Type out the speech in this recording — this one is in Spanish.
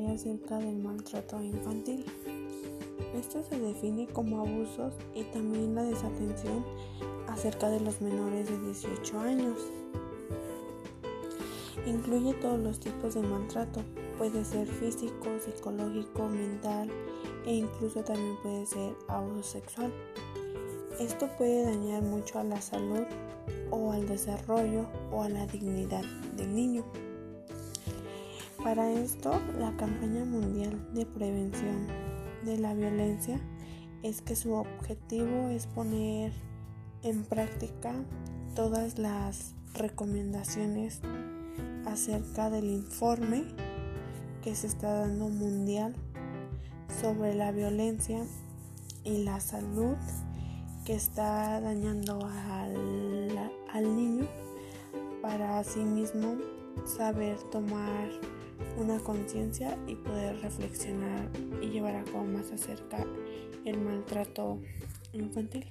acerca del maltrato infantil. Esto se define como abusos y también la desatención acerca de los menores de 18 años. Incluye todos los tipos de maltrato, puede ser físico, psicológico, mental e incluso también puede ser abuso sexual. Esto puede dañar mucho a la salud o al desarrollo o a la dignidad del niño. Para esto, la campaña mundial de prevención de la violencia es que su objetivo es poner en práctica todas las recomendaciones acerca del informe que se está dando mundial sobre la violencia y la salud que está dañando al, al niño para así mismo saber tomar una conciencia y poder reflexionar y llevar a cabo más acerca el maltrato infantil.